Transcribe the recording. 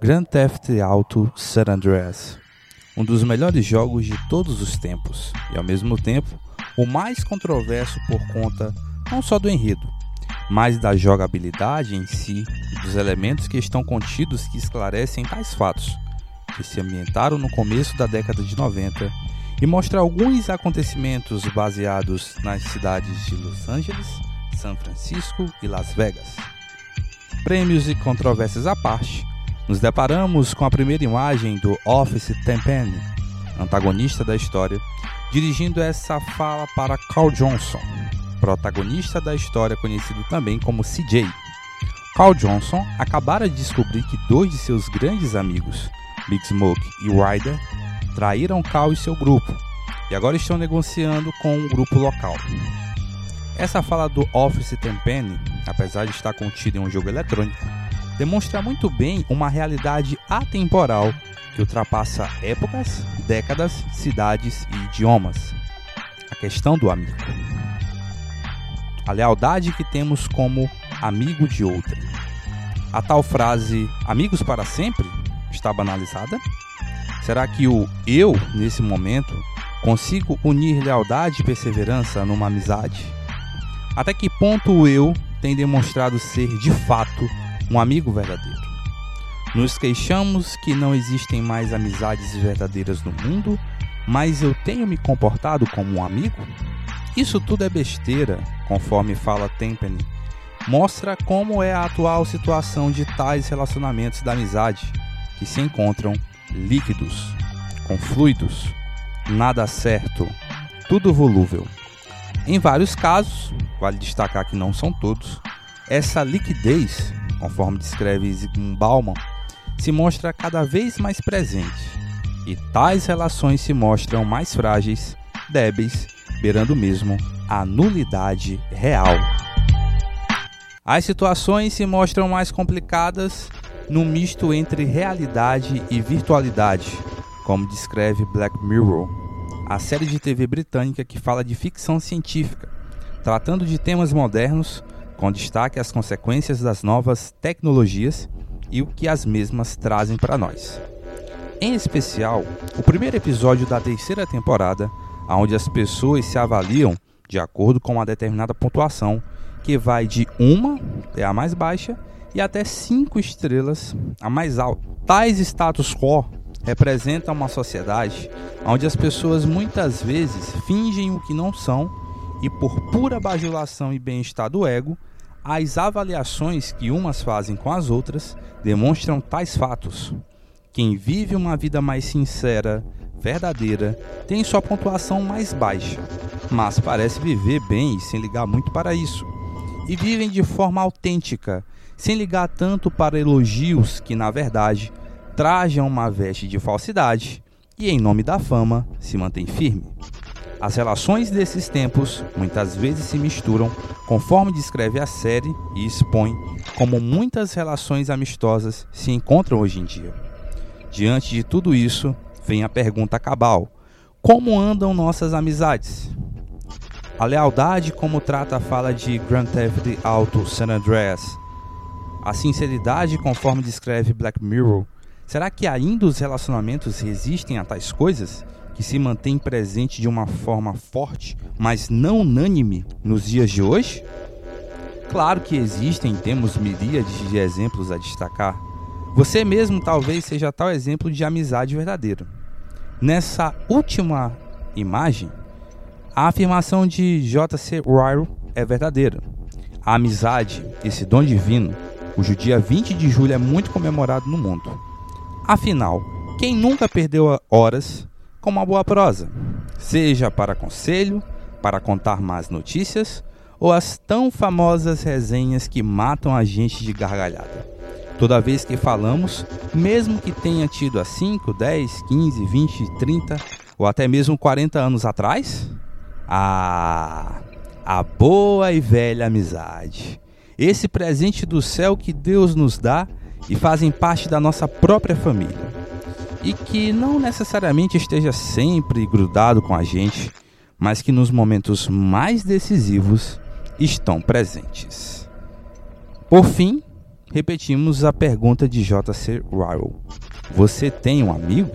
Grand Theft Auto San Andreas, um dos melhores jogos de todos os tempos e ao mesmo tempo o mais controverso por conta não só do enredo, mas da jogabilidade em si e dos elementos que estão contidos que esclarecem tais fatos, que se ambientaram no começo da década de 90 e mostra alguns acontecimentos baseados nas cidades de Los Angeles, São Francisco e Las Vegas. Prêmios e controvérsias à parte, nos deparamos com a primeira imagem do Office Tempene, antagonista da história, dirigindo essa fala para Carl Johnson, protagonista da história conhecido também como CJ. Carl Johnson acabara de descobrir que dois de seus grandes amigos, Big Smoke e Ryder, traíram Carl e seu grupo, e agora estão negociando com um grupo local. Essa fala do Office Tempene, apesar de estar contida em um jogo eletrônico, demonstra muito bem uma realidade atemporal que ultrapassa épocas, décadas, cidades e idiomas. A questão do amigo. A lealdade que temos como amigo de outrem. A tal frase amigos para sempre está banalizada? Será que o eu, nesse momento, consigo unir lealdade e perseverança numa amizade? Até que ponto o eu tem demonstrado ser de fato um amigo verdadeiro. Nos queixamos que não existem mais amizades verdadeiras no mundo, mas eu tenho me comportado como um amigo? Isso tudo é besteira, conforme fala Tempene. Mostra como é a atual situação de tais relacionamentos da amizade, que se encontram líquidos, com fluidos, nada certo, tudo volúvel. Em vários casos, vale destacar que não são todos, essa liquidez conforme descreve Zygmunt Bauman, se mostra cada vez mais presente, e tais relações se mostram mais frágeis, débeis, beirando mesmo a nulidade real. As situações se mostram mais complicadas no misto entre realidade e virtualidade, como descreve Black Mirror, a série de TV britânica que fala de ficção científica, tratando de temas modernos com destaque às consequências das novas tecnologias e o que as mesmas trazem para nós. Em especial, o primeiro episódio da terceira temporada, onde as pessoas se avaliam de acordo com uma determinada pontuação, que vai de uma, é a mais baixa, e até cinco estrelas, a mais alta. Tais status quo representam uma sociedade onde as pessoas muitas vezes fingem o que não são e por pura bajulação e bem-estar do ego, as avaliações que umas fazem com as outras demonstram tais fatos. Quem vive uma vida mais sincera, verdadeira, tem sua pontuação mais baixa, mas parece viver bem e sem ligar muito para isso. E vivem de forma autêntica, sem ligar tanto para elogios que, na verdade, trajam uma veste de falsidade e, em nome da fama, se mantém firme. As relações desses tempos muitas vezes se misturam, conforme descreve a série e expõe como muitas relações amistosas se encontram hoje em dia. Diante de tudo isso, vem a pergunta cabal: como andam nossas amizades? A lealdade, como trata a fala de Grand Theft Auto San Andreas, a sinceridade, conforme descreve Black Mirror, será que ainda os relacionamentos resistem a tais coisas? Que se mantém presente de uma forma forte, mas não unânime nos dias de hoje? Claro que existem, temos miríades de exemplos a destacar. Você mesmo talvez seja tal exemplo de amizade verdadeira. Nessa última imagem, a afirmação de J.C. Ryle é verdadeira. A amizade, esse dom divino, cujo dia 20 de julho é muito comemorado no mundo. Afinal, quem nunca perdeu horas com uma boa prosa, seja para conselho, para contar más notícias ou as tão famosas resenhas que matam a gente de gargalhada. Toda vez que falamos, mesmo que tenha tido há 5, 10, 15, 20, 30 ou até mesmo 40 anos atrás, a a boa e velha amizade. Esse presente do céu que Deus nos dá e fazem parte da nossa própria família e que não necessariamente esteja sempre grudado com a gente, mas que nos momentos mais decisivos estão presentes. Por fim, repetimos a pergunta de J.C. Ryle: Você tem um amigo?